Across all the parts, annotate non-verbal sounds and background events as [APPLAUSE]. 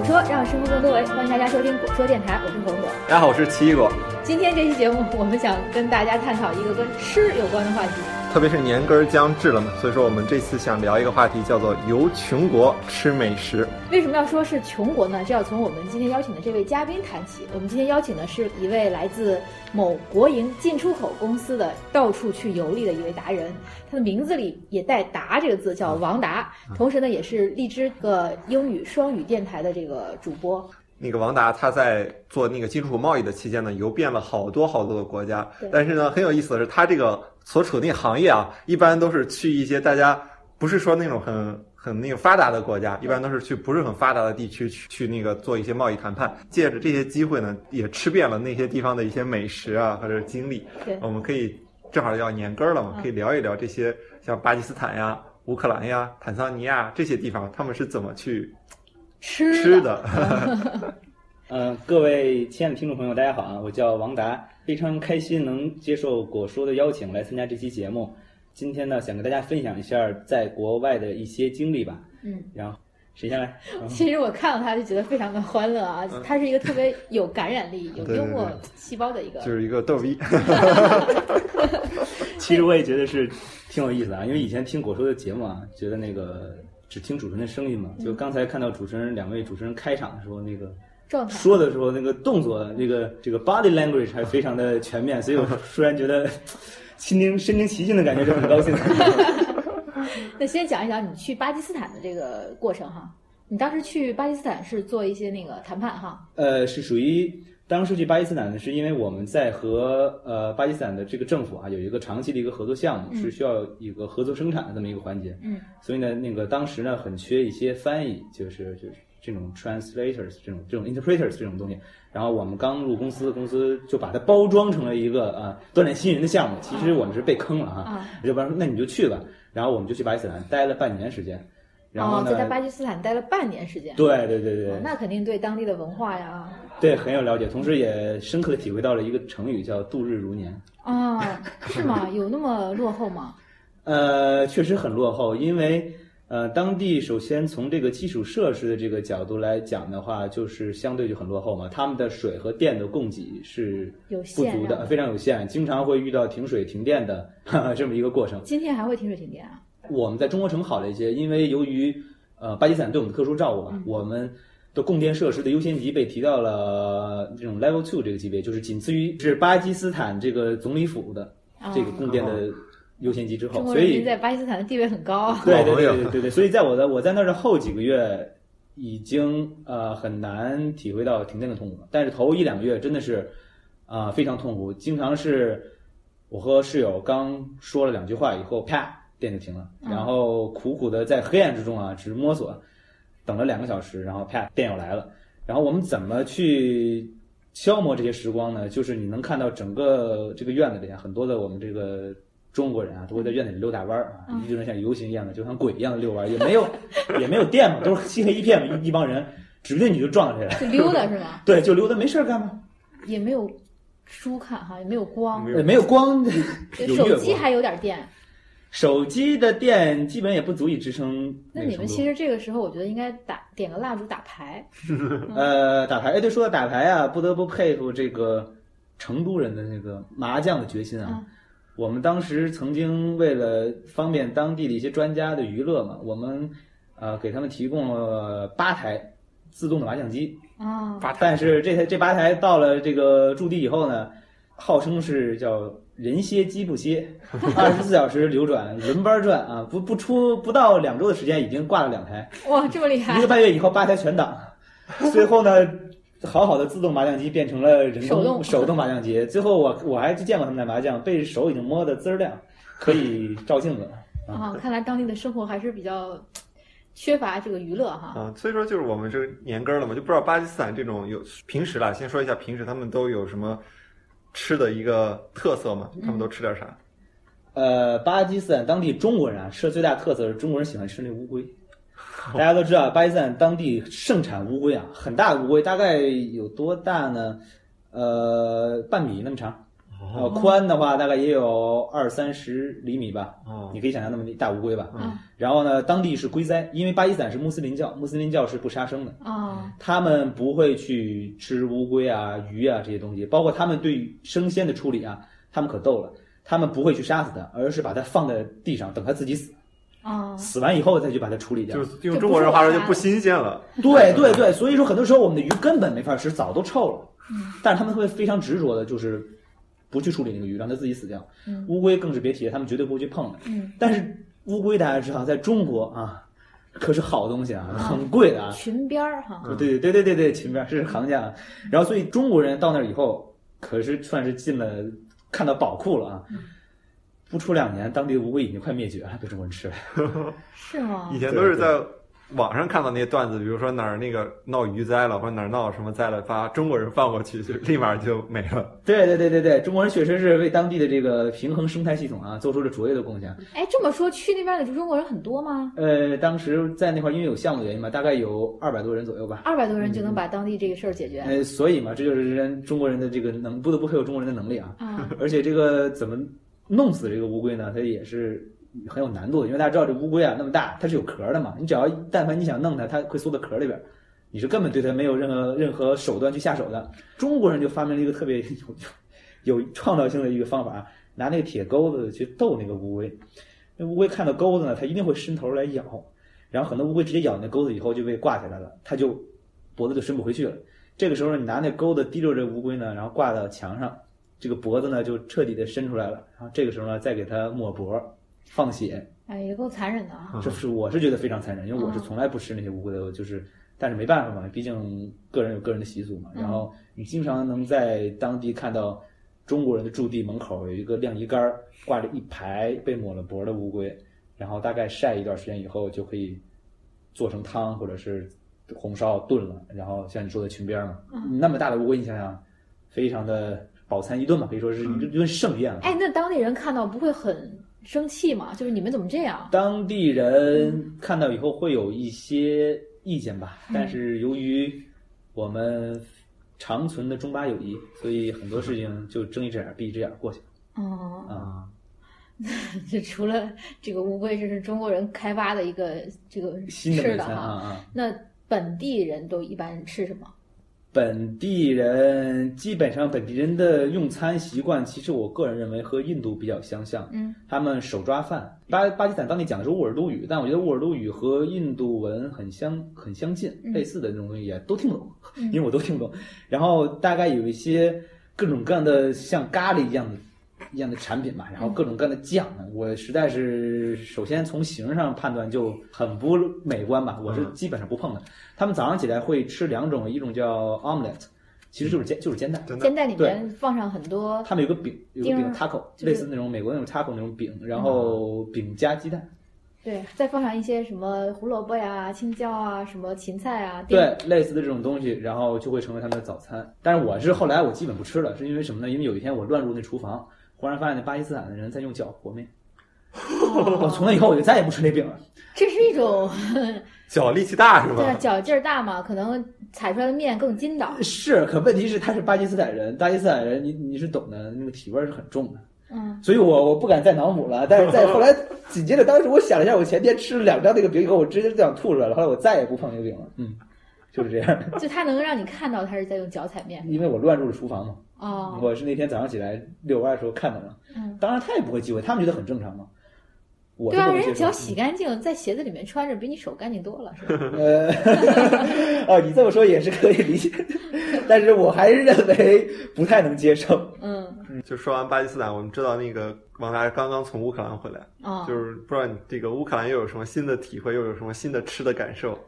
果说让生活更多维，欢迎大家收听果说电台，我是果果。大家好，我是奇异果。今天这期节目，我们想跟大家探讨一个跟吃有关的话题。特别是年根儿将至了嘛，所以说我们这次想聊一个话题，叫做游穷国吃美食。为什么要说是穷国呢？这要从我们今天邀请的这位嘉宾谈起。我们今天邀请的是一位来自某国营进出口公司的到处去游历的一位达人，他的名字里也带“达”这个字，叫王达。[LAUGHS] 同时呢，也是荔枝个英语双语电台的这个主播。那个王达他在做那个进出口贸易的期间呢，游遍了好多好多的国家。但是呢，很有意思的是，他这个所处的那行业啊，一般都是去一些大家不是说那种很很那个发达的国家，一般都是去不是很发达的地区去去那个做一些贸易谈判。借着这些机会呢，也吃遍了那些地方的一些美食啊，[LAUGHS] 或者经历。对，我们可以正好要年根儿了嘛，可以聊一聊这些像巴基斯坦呀、乌克兰呀、坦桑尼亚这些地方，他们是怎么去。吃的，[LAUGHS] 嗯，各位亲爱的听众朋友，大家好啊！我叫王达，非常开心能接受果叔的邀请来参加这期节目。今天呢，想跟大家分享一下在国外的一些经历吧。嗯，然后谁先来？[LAUGHS] 其实我看到他就觉得非常的欢乐啊，他是一个特别有感染力、[LAUGHS] 有幽默细胞的一个，就是一个逗逼。[LAUGHS] 其实我也觉得是挺有意思啊，因为以前听果叔的节目啊，觉得那个。只听主持人的声音嘛？就刚才看到主持人两位主持人开场的时候，那个说的时候，那个动作，那个这个 body language 还非常的全面，所以我 [LAUGHS] 突然觉得心灵身临其境的感觉，就很高兴。[LAUGHS] 那先讲一讲你去巴基斯坦的这个过程哈。你当时去巴基斯坦是做一些那个谈判哈？呃，是属于。当时去巴基斯坦呢，是因为我们在和呃巴基斯坦的这个政府啊有一个长期的一个合作项目，是需要一个合作生产的这么一个环节。嗯，所以呢，那个当时呢很缺一些翻译，就是就是这种 translators 这种这种 interpreters 这种东西。然后我们刚入公司，公司就把它包装成了一个啊锻炼新人的项目。其实我们是被坑了哈，要不然那你就去吧。然后我们就去巴基斯坦待了半年时间。然后在巴基斯坦待了半年时间。对对对对，那肯定对当地的文化呀，对很有了解，同时也深刻的体会到了一个成语叫度日如年。啊，是吗？有那么落后吗？[LAUGHS] 呃，确实很落后，因为呃，当地首先从这个基础设施的这个角度来讲的话，就是相对就很落后嘛。他们的水和电的供给是不足的，非常有限，经常会遇到停水停电的这么一个过程。今天还会停水停电啊？我们在中国城好了一些，因为由于呃巴基斯坦对我们的特殊照顾嘛，我们的供电设施的优先级被提到了这种 level two 这个级别，就是仅次于是巴基斯坦这个总理府的这个供电的优先级之后，所以在巴基斯坦的地位很高。对对对对对，所以在我的我在那儿的后几个月已经呃很难体会到停电的痛苦了，但是头一两个月真的是啊非常痛苦，经常是我和室友刚说了两句话以后，啪。电就停了，然后苦苦的在黑暗之中啊，只摸索，等了两个小时，然后啪，电又来了。然后我们怎么去消磨这些时光呢？就是你能看到整个这个院子里啊，很多的我们这个中国人啊，都会在院子里溜达弯儿啊，一堆人像游行一样的，就像鬼一样的遛弯儿，也没有 [LAUGHS] 也没有电嘛，都是漆黑一片嘛，一一帮人，指不定你就撞上去了。就溜达是吗？[LAUGHS] 对，就溜达，没事儿干嘛？也没有书看哈，也没有光，没有 [LAUGHS] 光，手机还有点电。手机的电基本也不足以支撑。那你们其实这个时候，我觉得应该打点个蜡烛打牌。呃，打牌，哎，对，说到打牌啊，不得不佩服这个成都人的那个麻将的决心啊。我们当时曾经为了方便当地的一些专家的娱乐嘛，我们呃给他们提供了八台自动的麻将机啊。但是这台这八台到了这个驻地以后呢，号称是叫。人歇机不歇，[LAUGHS] 二十四小时流转，轮班转啊！不不出不到两周的时间，已经挂了两台。哇，这么厉害！一个半月以后，八台全挡。最后呢，好好的自动麻将机变成了人工手动麻将机。最后我我还去见过他们打麻将，被手已经摸得滋儿亮，[LAUGHS] 可以照镜子。啊，看来当地的生活还是比较缺乏这个娱乐哈。啊，所以说就是我们这年根了嘛，就不知道巴基斯坦这种有平时啦，先说一下平时他们都有什么。吃的一个特色嘛，他们都吃点啥？呃，巴基斯坦当地中国人啊，吃的最大特色是中国人喜欢吃那乌龟。[LAUGHS] 大家都知道，巴基斯坦当地盛产乌龟啊，很大的乌龟，大概有多大呢？呃，半米那么长，呃，宽的话大概也有二三十厘米吧，哦你可以想象那么大乌龟吧。嗯然后呢，当地是龟灾，因为巴基斯坦是穆斯林教，穆斯林教是不杀生的，哦他们不会去吃乌龟啊、鱼啊这些东西，包括他们对生鲜的处理啊，他们可逗了，他们不会去杀死它，而是把它放在地上等它自己死，哦，死完以后再去把它处理掉。就是用中国人话说就不新鲜了。对对对，所以说很多时候我们的鱼根本没法吃，早都臭了。嗯但是他们会非常执着的，就是不去处理那个鱼，让它自己死掉。嗯乌龟更是别提了，他们绝对不会去碰的。嗯，但是乌龟大家知道，在中国啊，可是好东西啊，啊很贵的啊。裙边儿哈，对对对对对对，前面是行家啊。然后所以中国人到那儿以后，可是算是进了看到宝库了啊。不出两年，当地的乌龟已经快灭绝了，被中国人吃了。[LAUGHS] 是吗以？前都是在网上看到那些段子，比如说哪儿那个闹鱼灾了，或者哪儿闹什么灾了，把中国人放过去，就立马就没了。[LAUGHS] 对对对对对，中国人确实是为当地的这个平衡生态系统啊做出了卓越的贡献。哎，这么说去那边的中国人很多吗？呃，当时在那块儿因为有项目的原因嘛，大概有二百多人左右吧。二百多人就能把当地这个事儿解决呃，所以嘛，这就是人中国人的这个能不得不佩服中国人的能力啊。啊？[LAUGHS] 而且这个怎么弄死这个乌龟呢？它也是很有难度的，因为大家知道这乌龟啊那么大，它是有壳的嘛，你只要但凡你想弄它，它会缩到壳里边，你是根本对它没有任何任何手段去下手的。中国人就发明了一个特别有 [LAUGHS] 有创造性的一个方法，拿那个铁钩子去逗那个乌龟，那乌龟看到钩子呢，它一定会伸头来咬，然后很多乌龟直接咬那钩子以后就被挂下来了，它就脖子就伸不回去了。这个时候，你拿那钩子提溜着乌龟呢，然后挂到墙上，这个脖子呢就彻底的伸出来了。然后这个时候呢，再给它抹脖、放血，哎，也够残忍的啊！这是我是觉得非常残忍，因为我是从来不吃那些乌龟的，我就是，但是没办法嘛，毕竟个人有个人的习俗嘛。然后你经常能在当地看到中国人的驻地门口有一个晾衣杆儿，挂着一排被抹了脖的乌龟，然后大概晒一段时间以后就可以做成汤或者是红烧炖了。然后像你说的裙边嘛，那么大的乌龟，你想想，非常的饱餐一顿嘛，可以说是一顿盛宴了。哎，那当地人看到不会很生气吗？就是你们怎么这样？当地人看到以后会有一些意见吧，但是由于我们长存的中巴友谊，所以很多事情就睁一只眼闭一只眼过去了哦，啊。[LAUGHS] 这除了这个乌龟，这是中国人开发的一个这个新的美吃的哈。餐啊啊！那本地人都一般吃什么？本地人基本上本地人的用餐习惯，其实我个人认为和印度比较相像。嗯，他们手抓饭。巴巴基斯坦当地讲的是乌尔都语，但我觉得乌尔都语和印度文很相很相近，嗯类似的那种东西也都听不懂，嗯 [LAUGHS] 因为我都听不懂。然后大概有一些各种各样的像咖喱一样的一样的产品吧，然后各种各样的酱，我实在是首先从形上判断就很不美观吧，我是基本上不碰的。他们早上起来会吃两种，一种叫 omelette，其实就是煎就是煎蛋。煎蛋里面放上很多他们有个饼，有个饼 taco，就是类似那种美国那种 taco 那种饼，然后饼加鸡蛋，对，再放上一些什么胡萝卜呀、青椒啊、什么芹菜啊。对，类似的这种东西，然后就会成为他们的早餐。但是我是后来我基本不吃了，是因为什么呢？因为有一天我乱入那厨房，忽然发现那巴基斯坦的人在用脚和面，我哦从那以后我就再也不吃那饼了。这是一种 [LAUGHS] 脚力气大是吧对？脚劲儿大嘛，可能踩出来的面更筋道。是，可问题是他是巴基斯坦人，巴基斯坦人你你是懂的，那个体味儿是很重的。嗯，所以我我不敢再脑补了，但是在后来紧接着，当时我想了一下，我前天吃了两张那个饼以后，我直接就想吐出来了。后来我再也不碰那个饼了，嗯，就是这样，就他能让你看到他是在用脚踩面。[LAUGHS] 因为我乱入了厨房嘛。哦，我是那天早上起来遛弯的时候看到的，嗯，当然他也不会忌讳，他们觉得很正常嘛。对啊，人家脚洗干净，在鞋子里面穿着，比你手干净多了，是吧？[LAUGHS] 呃，[LAUGHS] 哦，你这么说也是可以理解，但是我还是认为不太能接受。嗯，就说完巴基斯坦，我们知道那个王达刚刚从乌克兰回来，哦，就是不知道你这个乌克兰又有什么新的体会，又有什么新的吃的感受？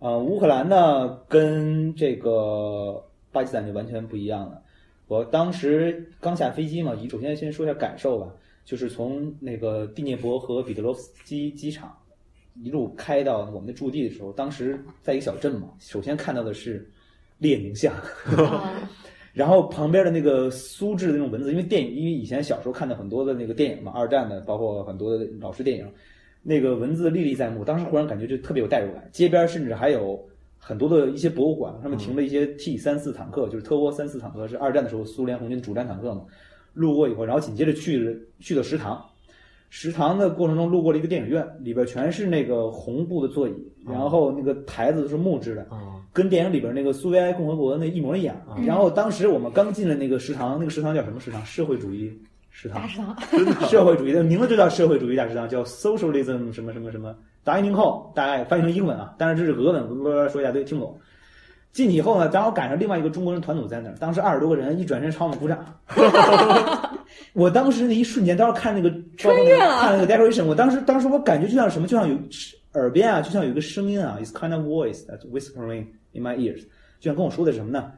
啊、乌克兰呢跟这个巴基斯坦就完全不一样了。我当时刚下飞机嘛，以首先先说一下感受吧，就是从那个第聂伯和彼得罗夫斯基机场一路开到我们的驻地的时候，当时在一个小镇嘛，首先看到的是列宁像，[LAUGHS] 哦然后旁边的那个苏制的那种文字，因为电影，因为以前小时候看的很多的那个电影嘛，二战的，包括很多的老式电影，那个文字历历在目。当时忽然感觉就特别有代入感。街边甚至还有很多的一些博物馆，上面停了一些 T 三四坦克，就是特沃三四坦克，是二战的时候苏联红军主战坦克嘛。路过以后，然后紧接着去了去的食堂。食堂的过程中路过了一个电影院，里边全是那个红布的座椅，然后那个台子都是木质的，跟电影里边那个苏维埃共和国那一模一样。然后当时我们刚进了那个食堂，那个食堂叫什么食堂？社会主义食堂。大食堂。[LAUGHS] 社会主义的名字就叫社会主义大食堂，叫 Socialism 什么什么什么 Dining Hall，大概翻译成英文啊，但是这是俄文，说一大堆听不懂。进去以后呢，正好赶上另外一个中国人团组在那儿，当时二十多个人一转身朝我们鼓掌。[LAUGHS] 我当时那一瞬间，当时看那个穿越了，看那个 decoration，我当时当时我感觉就像什么，就像有耳边啊，就像有一个声音啊，is kind of voice that whispering in my ears，就像跟我说的什么呢？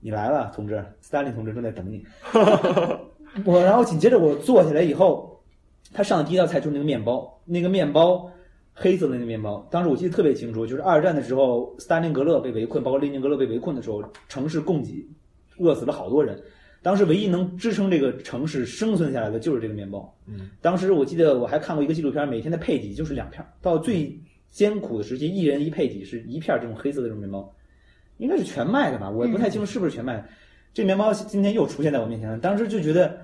你来了，同志，斯大林同志正在等你。[LAUGHS] 我然后紧接着我坐下来以后，他上的第一道菜就是那个面包，那个面包。黑色的那个面包，当时我记得特别清楚，就是二战的时候，斯大林格勒被围困，包括列宁格勒被围困的时候，城市供给饿死了好多人。当时唯一能支撑这个城市生存下来的就是这个面包。嗯，当时我记得我还看过一个纪录片，每天的配给就是两片，到最艰苦的时期，一人一配给是一片这种黑色的这种面包，应该是全麦的吧？我也不太清楚是不是全麦。这面包今天又出现在我面前了，当时就觉得。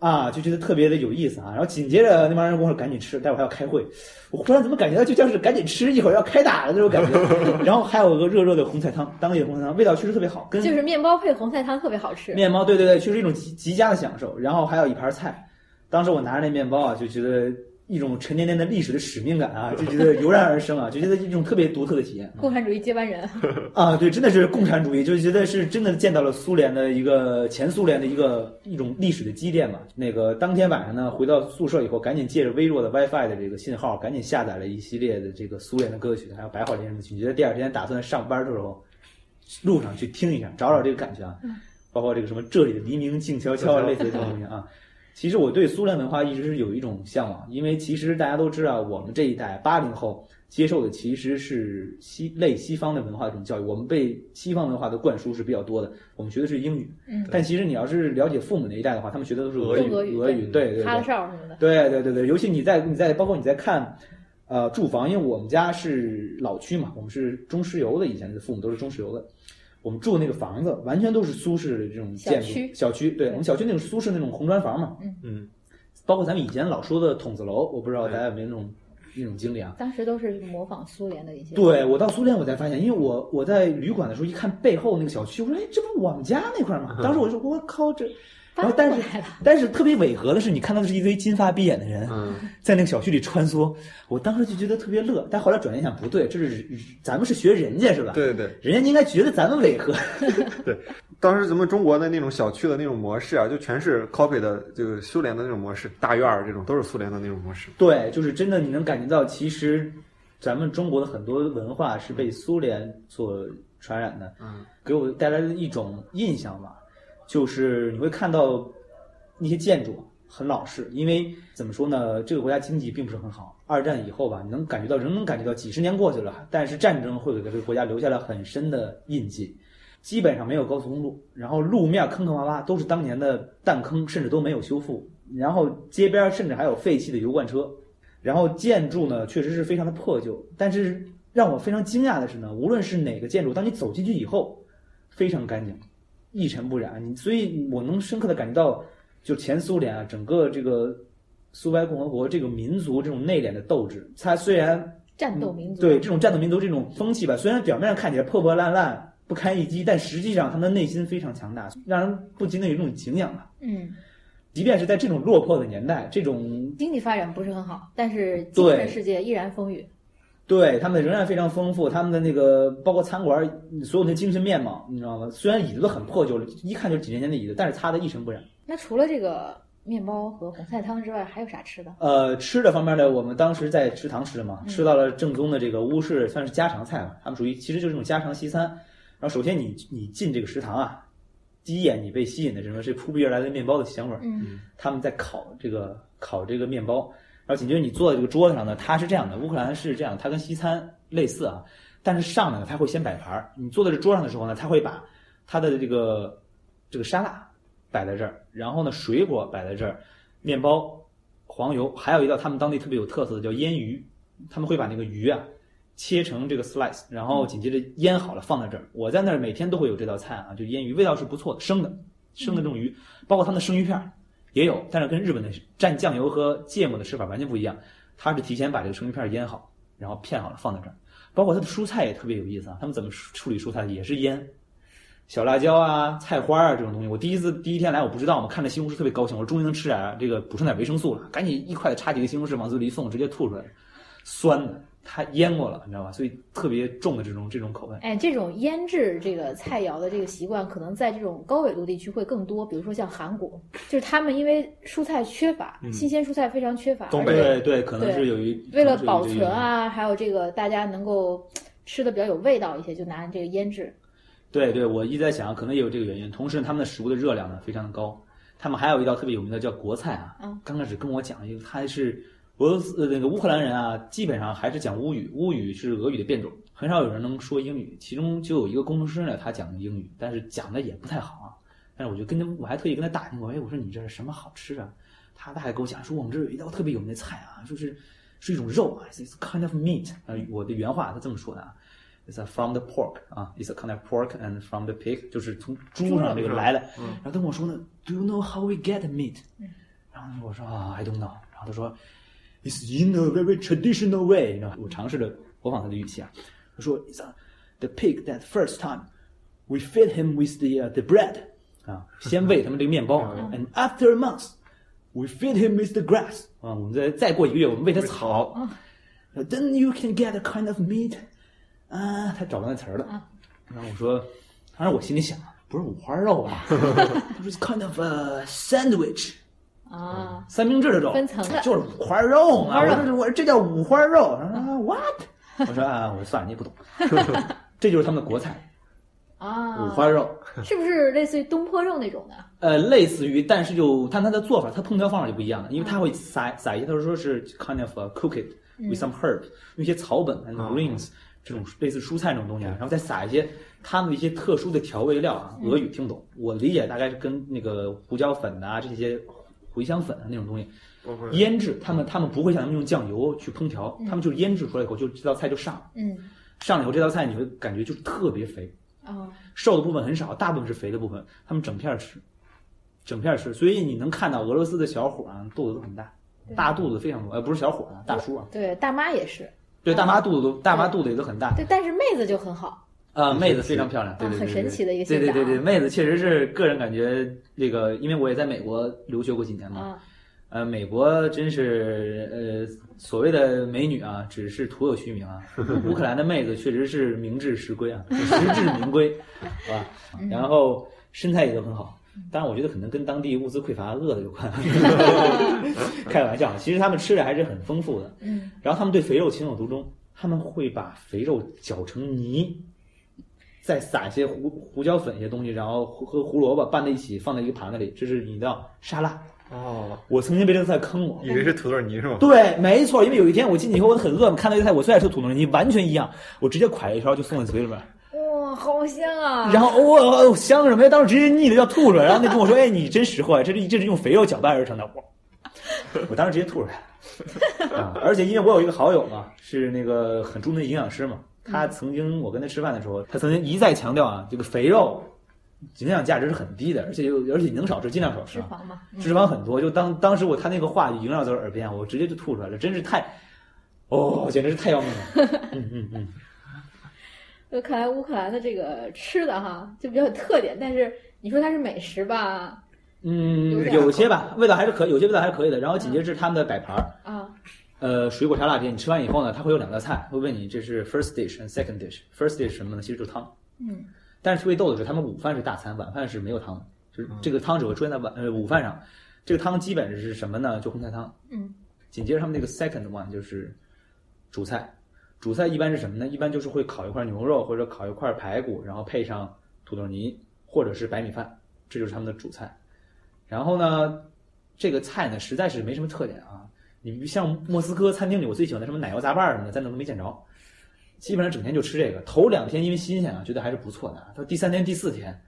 啊，就觉得特别的有意思啊！然后紧接着那帮人跟我说赶紧吃，待会儿还要开会。我忽然怎么感觉到就像是赶紧吃，一会儿要开打的那种感觉。[LAUGHS] 然后还有个热热的红菜汤，当地的红菜汤味道确实特别好，跟就是面包配红菜汤特别好吃。面包对对对，确实一种极极佳的享受。然后还有一盘菜，当时我拿着那面包啊，就觉得。一种沉甸甸的历史的使命感啊，[LAUGHS] 就觉得油然而生啊，就觉得一种特别独特的体验。[LAUGHS] 共产主义接班人 [LAUGHS] 啊，对，真的是共产主义，就觉得是真的见到了苏联的一个前苏联的一个一种历史的积淀嘛。那个当天晚上呢，回到宿舍以后，赶紧借着微弱的 WiFi 的这个信号，赶紧下载了一系列的这个苏联的歌曲，还有白桦林的曲。觉得第二天打算上班的时候，路上去听一下，找找这个感觉啊。包括这个什么这里的黎明静悄悄啊类似的东西啊。其实我对苏联文化一直是有一种向往，因为其实大家都知道，我们这一代八零后接受的其实是西类西方的文化这种教育，我们被西方文化的灌输是比较多的，我们学的是英语。嗯。但其实你要是了解父母那一代的话，他们学的都是俄语。俄语。对对对。哈哨什么的。对对对对，尤其你在你在包括你在看，呃，住房，因为我们家是老区嘛，我们是中石油的，以前的父母都是中石油的。我们住的那个房子完全都是苏式的这种建筑，小区，对我们小区那种苏式那种红砖房嘛，嗯嗯，包括咱们以前老说的筒子楼，我不知道大家有没有那种那种经历啊？当时都是模仿苏联的一些。对我到苏联我才发现，因为我我在旅馆的时候一看背后那个小区，我说哎，这不是我们家那块吗？当时我就说我靠这。然后，但是，但是特别违和的是，你看到的是一堆金发碧眼的人，在那个小区里穿梭。我当时就觉得特别乐，但后来转念想，不对，这是咱们是学人家是吧？对对，人家应该觉得咱们违和。[LAUGHS] [LAUGHS] 对，当时咱们中国的那种小区的那种模式啊，就全是 copy 的就是苏联的那种模式，大院儿这种都是苏联的那种模式。对，就是真的，你能感觉到，其实咱们中国的很多文化是被苏联所传染的，嗯，给我带来的一种印象吧。就是你会看到那些建筑很老式，因为怎么说呢，这个国家经济并不是很好。二战以后吧，你能感觉到，仍能感觉到几十年过去了，但是战争会给这个国家留下了很深的印记。基本上没有高速公路，然后路面坑坑洼洼，都是当年的弹坑，甚至都没有修复。然后街边甚至还有废弃的油罐车，然后建筑呢确实是非常的破旧。但是让我非常惊讶的是呢，无论是哪个建筑，当你走进去以后，非常干净。一尘不染，你所以我能深刻的感觉到，就前苏联啊，整个这个苏维埃共和国这个民族这种内敛的斗志，它虽然战斗民族对这种战斗民族这种风气吧，虽然表面上看起来破破烂烂不堪一击，但实际上他们的内心非常强大，让人不禁的有一种敬仰吧。嗯，即便是在这种落魄的年代，这种经济发展不是很好，但是精神世界依然丰裕。对他们仍然非常丰富，他们的那个包括餐馆所有的精神面貌，你知道吗？虽然椅子都很破旧了，一看就是几年前的椅子，但是擦的一尘不染。那除了这个面包和红菜汤之外，还有啥吃的？呃，吃的方面呢，我们当时在食堂吃的嘛，吃到了正宗的这个乌式，算是家常菜嘛。他们属于其实就是这种家常西餐。然后首先你你进这个食堂啊，第一眼你被吸引的什么是扑鼻而来的面包的香味儿。嗯，他们在烤这个烤这个面包。然后紧接着你坐在这个桌子上呢，它是这样的，乌克兰是这样，它跟西餐类似啊，但是上来呢，它会先摆盘儿。你坐在这桌上的时候呢，它会把它的这个这个沙拉摆在这儿，然后呢，水果摆在这儿，面包、黄油，还有一道他们当地特别有特色的叫腌鱼，他们会把那个鱼啊切成这个 slice，然后紧接着腌好了放在这儿。我在那儿每天都会有这道菜啊，就腌鱼，味道是不错的，生的生的这种鱼，包括他们的生鱼片儿。也有，但是跟日本的蘸酱油和芥末的吃法完全不一样。它是提前把这个生鱼片腌好，然后片好了放在这儿。包括它的蔬菜也特别有意思啊，他们怎么处理蔬菜也是腌。小辣椒啊、菜花啊这种东西，我第一次第一天来我不知道嘛，看着西红柿特别高兴，我说终于能吃点这个补充点维生素了，赶紧一筷子插几个西红柿往嘴里一送，直接吐出来，酸的。它腌过了，你知道吧？所以特别重的这种这种口味。哎，这种腌制这个菜肴的这个习惯，可能在这种高纬度地区会更多。比如说像韩国，就是他们因为蔬菜缺乏，新鲜蔬菜非常缺乏。东北对对，可能是有一为了保存啊，还有这个大家能够吃的比较有味道一些，就拿这个腌制。对对，我一直在想，可能也有这个原因。同时，他们的食物的热量呢非常的高。他们还有一道特别有名的叫国菜啊。嗯。刚开始跟我讲一个，他是。俄罗斯那个乌克兰人啊，基本上还是讲乌语，乌语是俄语的变种，很少有人能说英语。其中就有一个工程师呢，他讲英语，但是讲的也不太好啊。但是我就跟他，我还特意跟他打听过，哎，我说你这是什么好吃啊？他他还跟我讲说，我们这有一道特别有名的菜啊，就是是一种肉啊，it's kind of meat。呃，我的原话他这么说的啊，it's from the pork 啊，it's a kind of pork and from the pig，就是从猪上这个来的。然后他跟我说呢，Do you know how we get meat？然后我说啊，I don't know。然后他说。It's in a very traditional way，你知道我尝试着模仿他的语气啊。他说：“It's the pig that first time we feed him with the the bread 啊，先喂他们这个面包，and after a month we feed him with the grass 啊，我们再再过一个月，我们喂他草。Then you can get a kind of meat 啊，他找到那词儿了。然后我说，当然我心里想，不是五花肉吧？他说 [LAUGHS] kind of a sandwich。” 啊，三明治的肉分层的，就是五花肉嘛。我说我这叫五花肉。啊，what？我说啊，我说算了，你不懂。[LAUGHS] 这就是他们的国菜啊，五花肉是不是类似于东坡肉那种的？呃，类似于，但是就看它的做法，它烹调方法就不一样了，因为它会撒撒一些，他说是 kind of cook it with some herb，用一些草本 and greens 这种类似蔬菜这种东西，然后再撒一些他们的一些特殊的调味料啊。俄语听不懂，我理解大概是跟那个胡椒粉啊这些。茴香粉啊那种东西，腌制，他们他们不会像咱们用酱油去烹调，他们就是腌制出来以后，就这道菜就上。嗯，上了以后，这道菜你会感觉就是特别肥，哦，瘦的部分很少，大部分是肥的部分，他们整片吃，整片吃，所以你能看到俄罗斯的小伙啊，肚子都很大，大肚子非常多，呃，不是小伙啊，大叔啊，对，大妈也是，对，大妈肚子都，大妈肚子也都很大，对，但是妹子就很好。啊，妹子非常漂亮，对对对，很神奇的一个对对对对，妹子确实是个人感觉，这个因为我也在美国留学过几年嘛，呃，美国真是呃所谓的美女啊，只是徒有虚名啊。[LAUGHS] 乌克兰的妹子确实是名至实归啊，[LAUGHS] 实至名归，好吧？然后身材也都很好，当然我觉得可能跟当地物资匮乏饿的有关，[LAUGHS] 开玩笑，其实他们吃的还是很丰富的。嗯，然后他们对肥肉情有独钟，他们会把肥肉搅成泥。再撒一些胡胡椒粉一些东西，然后和胡萝卜拌在一起，放在一个盘子里，这是你的沙拉。哦，我曾经被这个菜坑过，以为是土豆泥是吗？对，没错，因为有一天我进去以后我很饿嘛，看到这个菜我最爱吃土豆泥，完全一样，我直接蒯了一勺就送在嘴里边。哇，好香啊！然后哇，香什么呀？当时直接腻的要吐出来，然后那跟我说：“哎，你真识货，这是这是用肥肉搅拌而成的。”我，我当时直接吐出来了。啊，而且因为我有一个好友嘛，是那个很著名的营养师嘛。他曾经，我跟他吃饭的时候，他曾经一再强调啊，这个肥肉营养价值是很低的，而且又而且你能少吃尽量少吃，脂肪嘛，脂肪很多。就当当时我他那个话萦绕在我耳边，我直接就吐出来了，真是太，哦，简直是太要命了。[LAUGHS] 嗯嗯嗯。就看来乌克兰的这个吃的哈，就比较有特点，但是你说它是美食吧？嗯，有些吧，味道还是可，有些味道还是可以的。然后紧接着是他们的摆盘儿啊。呃，水果沙拉片，你吃完以后呢，它会有两道菜，会问你这是 first dish and second dish。first dish 什么呢？其实就是汤。嗯。但是特别逗的是，他们午饭是大餐，晚饭是没有汤的，就是这个汤只会出现在晚呃午饭上。这个汤基本是什么呢？就红菜汤。嗯。紧接着他们那个 second one 就是主菜，主菜一般是什么呢？一般就是会烤一块牛肉或者烤一块排骨，然后配上土豆泥或者是白米饭，这就是他们的主菜。然后呢，这个菜呢实在是没什么特点啊。你像莫斯科餐厅里，我最喜欢的什么奶油杂拌什么的，在那都没见着。基本上整天就吃这个。头两天因为新鲜啊，觉得还是不错的。到第三天、第四天，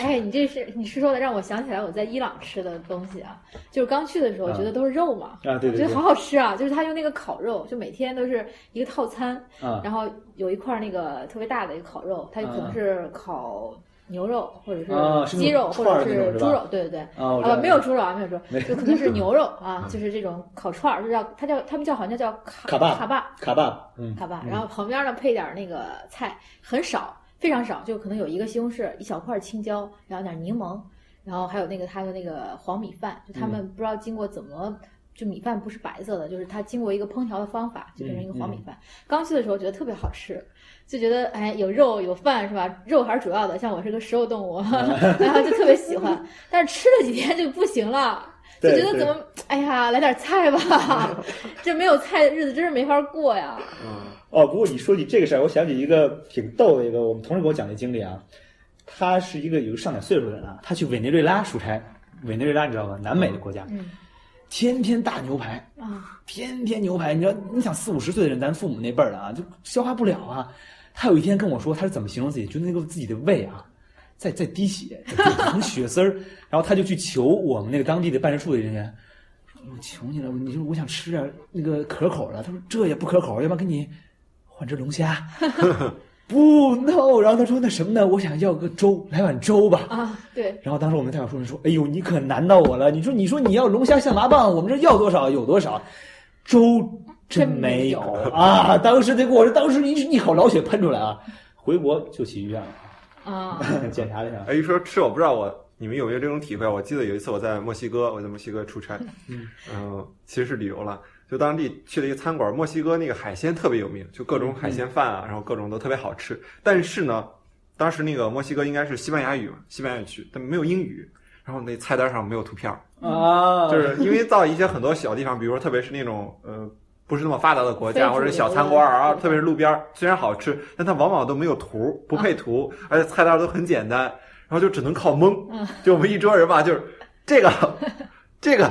哎，你这是你是说的，让我想起来我在伊朗吃的东西啊。就是刚去的时候觉得都是肉嘛，啊对对，觉得好好吃啊。就是他用那个烤肉，就每天都是一个套餐，啊，然后有一块那个特别大的一个烤肉，它可能是烤牛肉或者啊是鸡肉或者是猪肉，对对对。啊，没有猪肉啊，没有猪肉，就可能是 [LAUGHS] 牛肉啊，就是这种烤串儿，就叫它叫他们叫好像叫卡卡巴卡巴卡巴，嗯，卡巴，嗯。然后旁边呢配点儿那个菜，很少，非常少，就可能有一个西红柿，一小块青椒，然后点儿柠檬，然后还有那个他的那个黄米饭，就他嗯。们不知道经过怎么。就米饭不是白色的，就是它经过一个烹调的方法，就变成一个黄米嗯饭。刚去的时候觉得特别好吃，就觉得哎有肉有饭是吧？肉还是主要的，像我是个食肉动物，[LAUGHS] 然后就特别喜欢。但是吃了几天就不行了，就觉得怎么哎呀来点菜吧，[LAUGHS] 这没有菜的日子真是没法过呀。嗯哦，不过你说起这个事儿，我想起一个挺逗的一个我们同事给我讲的经历啊。他是一个有上点岁数的人啊，他去委内瑞拉出差，委内瑞拉你知道吧？南美的国家，嗯天天大牛排，啊，天天牛排。你知道，你想四五十岁的人，咱父母那辈儿的啊，就消化不了啊。他有一天跟我说，他是怎么形容自己，就那个自己的胃啊，在在滴血，在淌血丝儿。[LAUGHS] 然后他就去求我们那个当地的办事处的人员，说我求你了，你说我想吃点那个可口的。他说这也不可口，要不然给你换只龙虾。不，no。然后他说那什么呢？我想要个粥，来碗粥吧。啊，对，然后当时我们代表说说：“哎呦，你可难到我了！你说，你说你要龙虾象拔蚌，我们这要多少有多少，粥真没有真没啊！当时得给我，当时一一口老血喷出来啊！回国就去医院了，啊，[LAUGHS] 检查了一下，哎，一说吃，我不知道我你们有没有这种体会？我记得有一次我在墨西哥，我在墨西哥出差，嗯嗯，其实是旅游了，就当地去了一个餐馆，墨西哥那个海鲜特别有名，就各种海鲜饭啊，然后各种都特别好吃。但是呢，当时那个墨西哥应该是西班牙语嘛，西班牙语区，但没有英语，然后那菜单上没有图片儿，啊，就是因为到一些很多小地方，比如说特别是那种呃不是那么发达的国家或者小餐馆啊，特别是路边儿，虽然好吃，但它往往都没有图，不配图，而且菜单都很简单，然后就只能靠蒙。嗯就我们一桌人吧，就是这个这个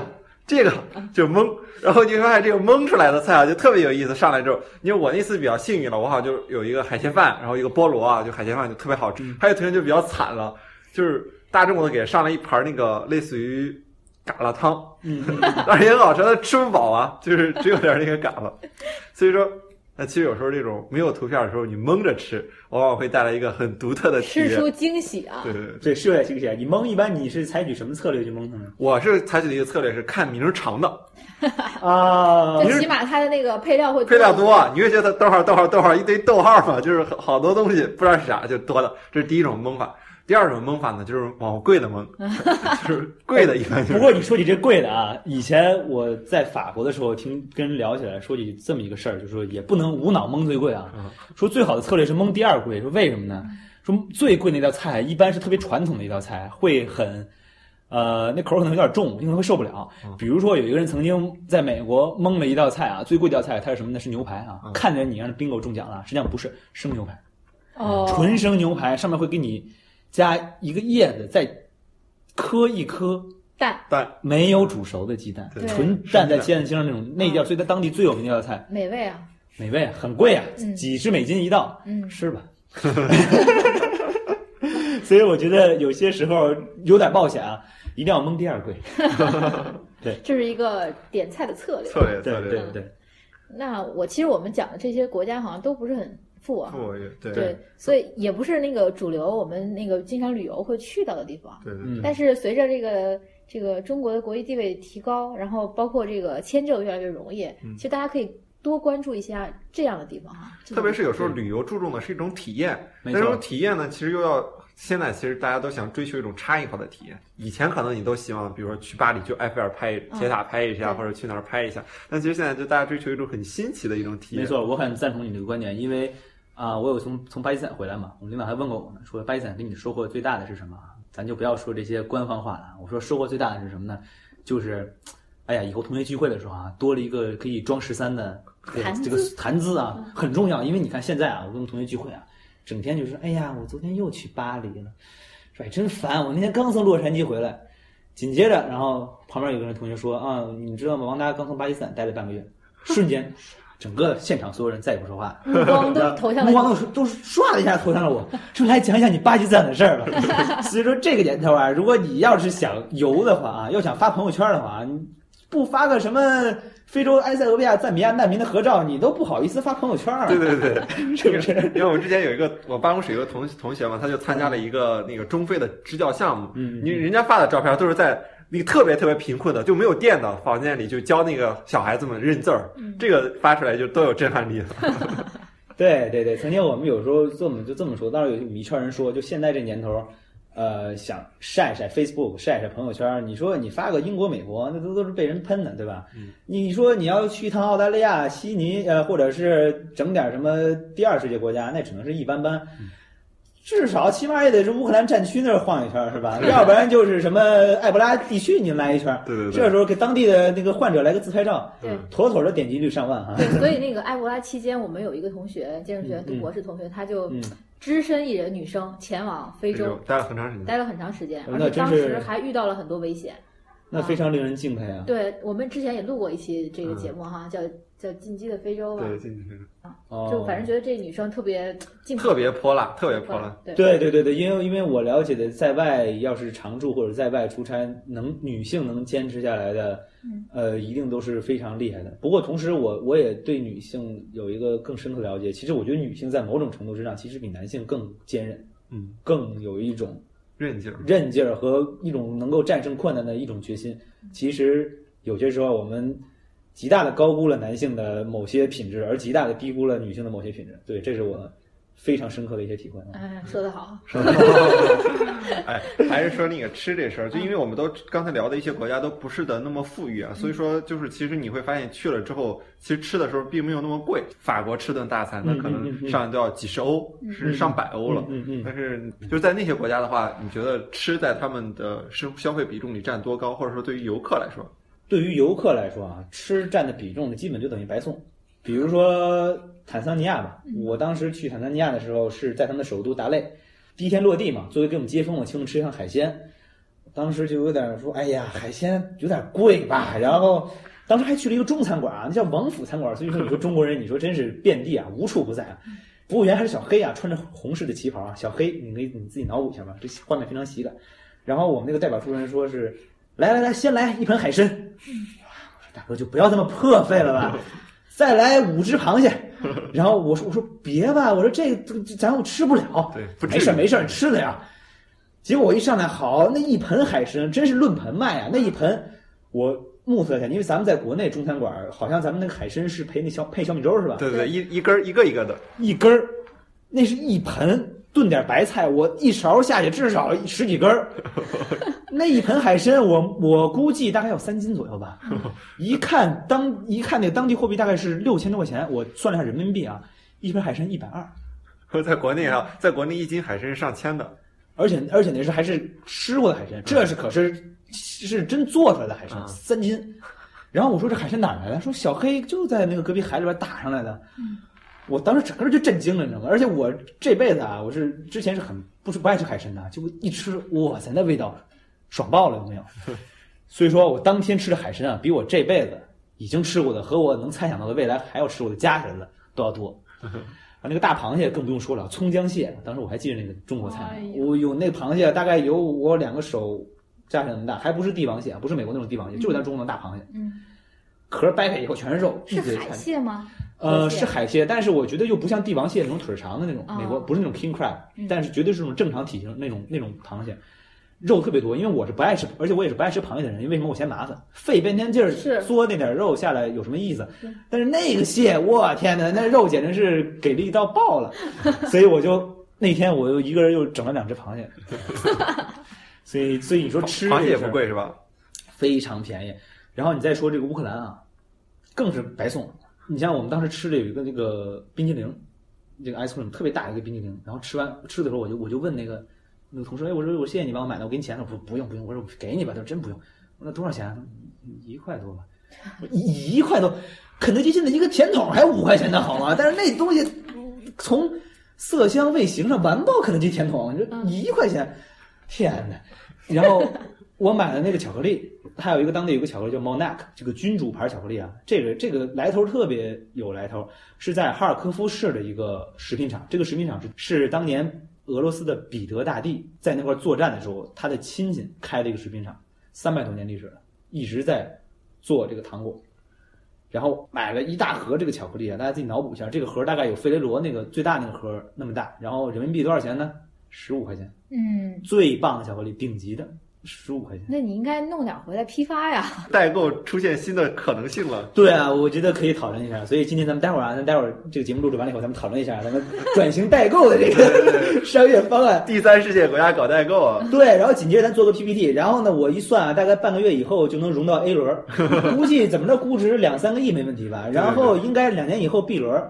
这个就蒙，然后你会发现这个蒙出来的菜啊，就特别有意思。上来之后，因为我那次比较幸运了，我好像就有一个海鲜饭，然后一个菠萝啊，就海鲜饭就特别好吃。还有同学就比较惨了，就是大中午的给上了一盘那个类似于嘎啦汤，嗯，[LAUGHS] 但是也很好吃，但吃不饱啊，就是只有点那个嘎啦。所以说，那其实有时候这种没有图片的时候，你蒙着吃，往往会带来一个很独特的体验。吃出惊喜啊！对对对，这是有点惊喜啊！你蒙一般你是采取什么策略去蒙它呢我是采取的一个策略是看名儿长的，[LAUGHS] 啊？就起码它的那个配料会配料多，你会觉得逗号逗号逗号一堆逗号嘛，就是好好多东西不知道是啥就多了，这是第一种蒙法。第二种蒙法呢，就是往贵的蒙，[LAUGHS] [LAUGHS] 就是贵的一般就是。不过你说起这贵的啊，以前我在法国的时候听跟人聊起来，说起这么一个事儿，就是说也不能无脑蒙最贵啊。嗯说最好的策略是蒙第二贵，说为什么呢？说最贵那道菜一般是特别传统的一道菜，会很。呃，那口儿可能有点重，你可能会受不了嗯。比如说，有一个人曾经在美国蒙了一道菜啊，最贵一道菜，它是什么呢？是牛排啊。嗯看着你让 bingo 中奖了，实际上不是生牛排，哦，纯生牛排，上面会给你加一个叶子，再磕一颗蛋。蛋。没有煮熟的鸡蛋，纯蛋在煎蛋。清上那种内调，所以它当地最有名的一道菜，美味啊！美味，很贵啊，嗯。几十美金一道，嗯，吃吧。[LAUGHS] 所以我觉得有些时候有点冒险啊，一定要蒙第二贵。[LAUGHS] 对。这是一个点菜的策略。策略对策略，对对，那我其实我们讲的这些国家好像都不是很富啊，不对对，所以也不是那个主流我们那个经常旅游会去到的地方。对但是随着这个这个中国的国际地位提高，然后包括这个签证越来越容易，嗯其实大家可以多关注一下这样的地方哈。特别是有时候旅游注重的是一种体验，没错但这种体验呢，其实又要现在其实大家都想追求一种差异化的体验。以前可能你都希望，比如说去巴黎就埃菲尔拍铁塔拍一下，对或者去哪儿拍一下，但其实现在就大家追求一种很新奇的一种体验。没，错，我很赞同你这个观点，因为啊、我有从从巴基斯坦回来嘛，我们领导还问过我呢，说巴基斯坦给你收获最大的是什么？咱就不要说这些官方话了，我说收获最大的是什么呢？就是，哎呀，以后同学聚会的时候啊，多了一个可以装十三的这个谈资这个谈资啊，很重要。因为你看现在啊，我跟同学聚会啊，整天就是，哎呀，我昨天又去巴黎了，说哎真烦，我那天刚从洛杉矶回来。紧接着，然后旁边有个人同学说啊，你知道吗？王达刚从巴基斯坦待了半个月，瞬间，整个现场所有人再也不说话。目光都投向了目光都都唰的一下投向了我，[LAUGHS] 说来讲讲你巴基斯坦的事儿吧。[LAUGHS] 所以说这个年头啊，如果你要是想游的话啊，要想发朋友圈的话，你不发个什么非洲埃塞俄比亚赞比亚难民的合照，你都不好意思发朋友圈儿。对对对，[LAUGHS] 是不是？因为我们之前有一个我办公室有个同同学嘛，他就参加了一个那个中非的支教项目，嗯，你人家发的照片都是在那个特别特别贫困的就没有电的房间里，就教那个小孩子们认字儿，这个发出来就都有震撼力 [LAUGHS] 了。对对对，曾经我们有时候这么就这么说，当时有一圈人说，就现在这年头。呃，想晒晒 Facebook，晒晒朋友圈，你说你发个英国、美国，那都都是被人喷的，对吧？嗯，你说你要去一趟澳大利亚、悉尼，呃，或者是整点什么第二世界国家，那只能是一般般，至少起码也得是乌克兰战区那儿晃一圈，是吧？要不然就是什么埃博拉地区，您来一圈，对对对，这时候给当地的那个患者来个自拍照，对，妥妥的点击率上万哈。对，所以那个埃博拉期间，我们有一个同学，建筑学院读博士同学，他就。只身一人女生前往非洲，待了很长时间，待了很长时间，而且当时还遇到了很多危险，那非常令人敬佩啊！对我们之前也录过一期这个节目哈，叫叫《进击的非洲》吧，对，进击非洲啊，就反正觉得这女生特别敬特别泼辣，特别泼辣，对对对对，因为因为我了解的，在外要是常住或者在外出差，能女性能坚持下来的。呃，一定都是非常厉害的。不过，同时我我也对女性有一个更深刻的了解。其实，我觉得女性在某种程度之上，其实比男性更坚韧，嗯，更有一种韧劲儿、韧劲儿和一种能够战胜困难的一种决心。其实，有些时候我们极大的高估了男性的某些品质，而极大的低估了女性的某些品质。对，这是我。非常深刻的一些体会。哎，说得好。[LAUGHS] 哎，还是说那个吃这事儿，就因为我们都刚才聊的一些国家都不是的那么富裕啊，所以说就是其实你会发现去了之后，其实吃的时候并没有那么贵。法国吃顿大餐，那可能上来都要几十欧，甚至上百欧了。嗯嗯。但是就是在那些国家的话，你觉得吃在他们的生消费比重里占多高？或者说对于游客来说，对于游客来说啊，吃占的比重呢，基本就等于白送。比如说。坦桑尼亚吧，我当时去坦桑尼亚的时候是在他们的首都达累，第一天落地嘛，作为给我们接风，我请我们吃一趟海鲜，当时就有点说，哎呀，海鲜有点贵吧。然后当时还去了一个中餐馆啊，那叫王府餐馆。所以说，你说中国人，你说真是遍地啊，无处不在啊。服务员还是小黑啊，穿着红式的旗袍啊，小黑，你可以你自己脑补一下吧，这画面非常喜感。然后我们那个代表主持人说是，来来来，先来一盆海参。我说大哥就不要这么破费了吧。[LAUGHS] 再来五只螃蟹，然后我说我说别吧，我说这个咱我吃不了，对，没事没事，吃的呀。结果我一上来，好那一盆海参，真是论盆卖啊！那一盆我目测一下，因为咱们在国内中餐馆，好像咱们那个海参是配那小配小米粥是吧？对对，一一根一个一个的，一根儿，那是一盆。炖点白菜，我一勺下去至少十几根儿。[LAUGHS] 那一盆海参，我我估计大概有三斤左右吧。[LAUGHS] 一看当一看那个当地货币大概是六千多块钱，我算了一下人民币啊，一盆海参一百二。[LAUGHS] 在国内啊，在国内一斤海参是上千的，而且而且那是还是吃过的海参，这是可是是真做出来的海参，三斤。然后我说这海参哪来的？说小黑就在那个隔壁海里边打上来的。我当时整个人就震惊了，你知道吗？而且我这辈子啊，我是之前是很不是不爱吃海参的，就一吃，哇塞，那味道爽爆了，有没有？[LAUGHS] 所以说我当天吃的海参啊，比我这辈子已经吃过的和我能猜想到的未来还要吃过的加起来的都要多。[LAUGHS] 啊，那个大螃蟹更不用说了，葱姜蟹，当时我还记得那个中国菜，我有那螃蟹大概有我两个手加起来那么大，还不是帝王蟹，不是美国那种帝王蟹，就是咱中国的大螃蟹。嗯，壳掰开以后全是肉，是海蟹吗？呃，是海蟹，但是我觉得又不像帝王蟹那种腿长的那种，美国不是那种 king crab，但是绝对是那种正常体型那种那种螃蟹，肉特别多。因为我是不爱吃，而且我也是不爱吃螃蟹的人，因为为什么我嫌麻烦，费半天劲儿嘬那点肉下来有什么意思？但是那个蟹，我天哪，那肉简直是给力到爆了，[LAUGHS] 所以我就那天我又一个人又整了两只螃蟹，[LAUGHS] 所以所以你说吃螃蟹也不贵是吧？非常便宜。然后你再说这个乌克兰啊，更是白送。你像我们当时吃的有一个那个冰激凌，这个 ice cream 特别大一个冰激凌，然后吃完吃的时候我就我就问那个那个同事，哎，我说我谢谢你帮我买的，我给你钱了，我说不用不用，我说给你吧，他说真不用，我说那多少钱？一块多吧，一一块多，肯德基现在一个甜筒还五块钱呢好吗？但是那东西从色香味形上完爆肯德基甜筒，你说一块钱，天哪！然后。我买的那个巧克力，它有一个当地有个巧克力叫 Monac，这个君主牌巧克力啊，这个这个来头特别有来头，是在哈尔科夫市的一个食品厂。这个食品厂是是当年俄罗斯的彼得大帝在那块作战的时候，他的亲戚开的一个食品厂，三百多年历史了，一直在做这个糖果，然后买了一大盒这个巧克力啊，大家自己脑补一下，这个盒大概有费雷罗那个最大那个盒那么大，然后人民币多少钱呢？十五块钱，嗯，最棒的巧克力，顶级的。十五块钱，那你应该弄点回来批发呀。[LAUGHS] 代购出现新的可能性了。对啊，我觉得可以讨论一下。所以今天咱们待会儿啊，咱待会儿这个节目录制完了以后，咱们讨论一下咱们 [LAUGHS] 转型代购的这个 [LAUGHS] 商业方案。第三世界国家搞代购啊？对，然后紧接着咱做个 PPT，然后呢，我一算啊，大概半个月以后就能融到 A 轮，估计怎么着估值两三个亿没问题吧？然后应该两年以后 B 轮。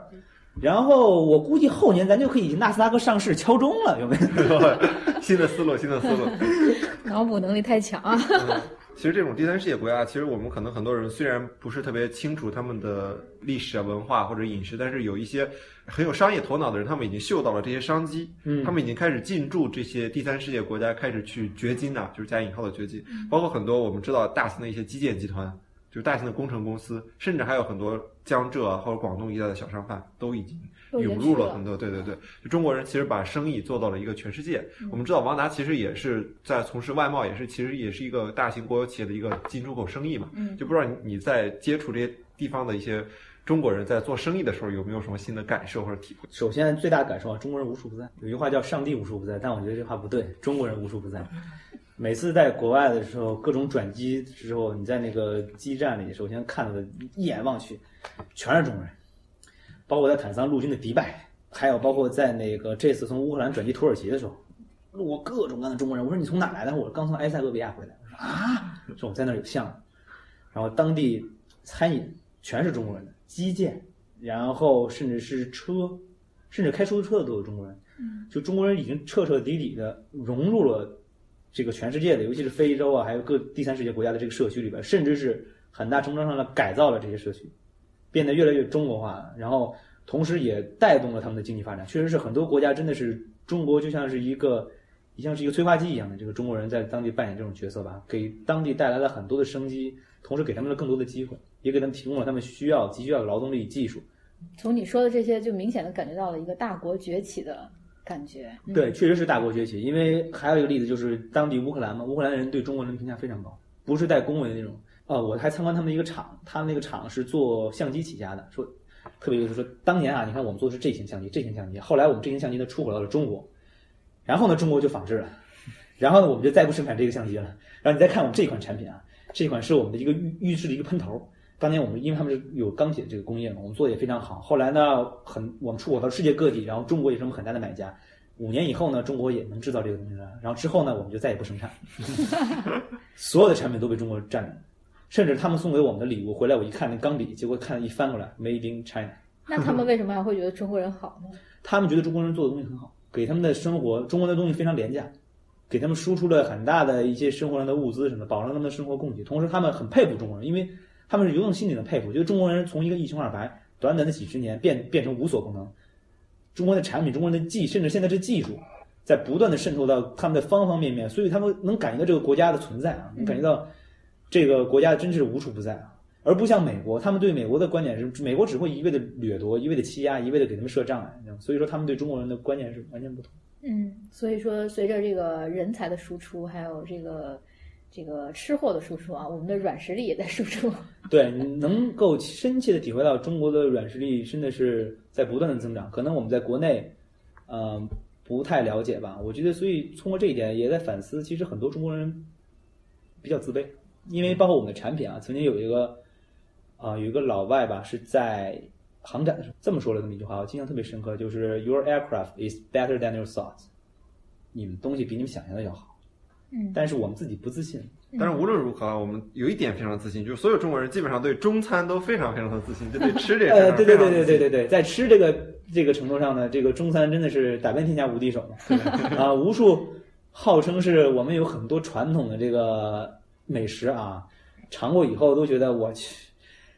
然后我估计后年咱就可以纳斯达克上市敲钟了，有没有？[LAUGHS] 新的思路，新的思路。[LAUGHS] 脑补能力太强啊！[LAUGHS] 其实这种第三世界国家，其实我们可能很多人虽然不是特别清楚他们的历史啊、文化或者饮食，但是有一些很有商业头脑的人，他们已经嗅到了这些商机。嗯，他们已经开始进驻这些第三世界国家，开始去掘金呐，就是加引号的掘金。包括很多我们知道大型的一些基建集团。就是大型的工程公司，甚至还有很多江浙啊或者广东一带的小商贩都已经涌入了很多。对对对，就中国人其实把生意做到了一个全世界。我们知道王达其实也是在从事外贸，也是其实也是一个大型国有企业的一个进出口生意嘛。嗯，就不知道你在接触这些地方的一些中国人在做生意的时候有没有什么新的感受或者体会？首先最大的感受啊，中国人无处不在。有句话叫“上帝无处不在”，但我觉得这话不对，中国人无处不在。每次在国外的时候，各种转机之后，你在那个基站里，首先看到的一眼望去，全是中国人，包括在坦桑陆军的迪拜，还有包括在那个这次从乌克兰转机土耳其的时候，路过各种各样的中国人。我说你从哪来的？我说刚从埃塞俄比亚回来。我说啊，说我在那儿有项目，然后当地餐饮全是中国人的，基建，然后甚至是车，甚至开出租车的都是中国人。就中国人已经彻彻底底的融入了。这个全世界的，尤其是非洲啊，还有各第三世界国家的这个社区里边，甚至是很大程度上的改造了这些社区，变得越来越中国化，然后同时也带动了他们的经济发展。确实是很多国家真的是中国就像是一个，像是一个催化剂一样的，这个中国人在当地扮演这种角色吧，给当地带来了很多的生机，同时给他们了更多的机会，也给他们提供了他们需要急需要的劳动力、技术。从你说的这些，就明显的感觉到了一个大国崛起的。感觉对，确实是大国崛起。因为还有一个例子，就是当地乌克兰嘛，乌克兰人对中国人评价非常高，不是带恭维的那种。哦，我还参观他们一个厂，他们那个厂是做相机起家的，说特别就是说，当年啊，你看我们做的是这型相机，这型相机，后来我们这型相机呢出口到了中国，然后呢，中国就仿制了，然后呢，我们就再不生产这个相机了。然后你再看我们这款产品啊，这款是我们的一个预预制的一个喷头。当年我们因为他们是有钢铁这个工业嘛，我们做的也非常好。后来呢，很我们出口到世界各地，然后中国也是我们很大的买家。五年以后呢，中国也能制造这个东西了。然后之后呢，我们就再也不生产，[LAUGHS] 所有的产品都被中国占领，甚至他们送给我们的礼物回来，我一看那钢笔，结果看一翻过来，Made in China。那他们为什么还会觉得中国人好呢？他们觉得中国人做的东西很好，给他们的生活，中国的东西非常廉价，给他们输出了很大的一些生活上的物资什么，保证他们的生活供给。同时，他们很佩服中国人，因为。他们是由衷心里的佩服，觉得中国人从一个一穷二白，短短的几十年变变成无所不能。中国的产品、中国人的技，甚至现在这技术，在不断的渗透到他们的方方面面，所以他们能感觉到这个国家的存在啊，能感觉到这个国家真是无处不在啊，而不像美国，他们对美国的观点是，美国只会一味的掠夺，一味的欺压，一味的给他们设障碍，所以说他们对中国人的观念是完全不同。嗯，所以说随着这个人才的输出，还有这个。这个吃货的输出啊，我们的软实力也在输出。[LAUGHS] 对，能够深切的体会到中国的软实力真的是在不断的增长。可能我们在国内，嗯，不太了解吧。我觉得，所以通过这一点也在反思，其实很多中国人比较自卑，因为包括我们的产品啊，曾经有一个啊，有一个老外吧，是在航展的时候这么说了这么一句话，我印象特别深刻，就是 Your aircraft is better than your thoughts，你们东西比你们想象的要好。嗯，但是我们自己不自信。但是无论如何啊，我们有一点非常自信，就是所有中国人基本上对中餐都非常非常的自信，就对 [LAUGHS] 吃这个。呃，对对对对对对对，在吃这个这个程度上呢，这个中餐真的是打遍天下无敌手 [LAUGHS] 啊！无数号称是我们有很多传统的这个美食啊，尝过以后都觉得我去，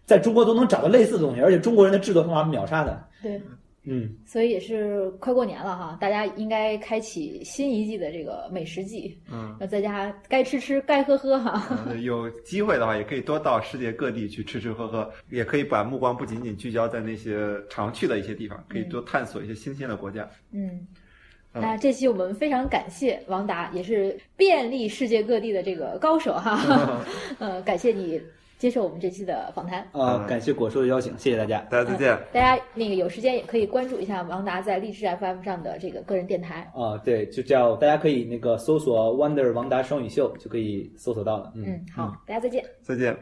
在中国都能找到类似的东西，而且中国人的制作方法秒杀的。对。嗯，所以也是快过年了哈，大家应该开启新一季的这个美食季。嗯，那在家该吃吃，该喝喝哈。有机会的话，也可以多到世界各地去吃吃喝喝，也可以把目光不仅仅聚焦在那些常去的一些地方，可以多探索一些新鲜的国家。嗯，那这期我们非常感谢王达，也是便利世界各地的这个高手哈。[LAUGHS] 呃，感谢你。接受我们这期的访谈。啊，感谢果叔的邀请，谢谢大家，大家再见。大家那个有时间也可以关注一下王达在荔枝 FM 上的这个个人电台。啊，对，就叫大家可以那个搜索 “Wonder 王达双语秀”就可以搜索到了。嗯，好，大家再见。再见。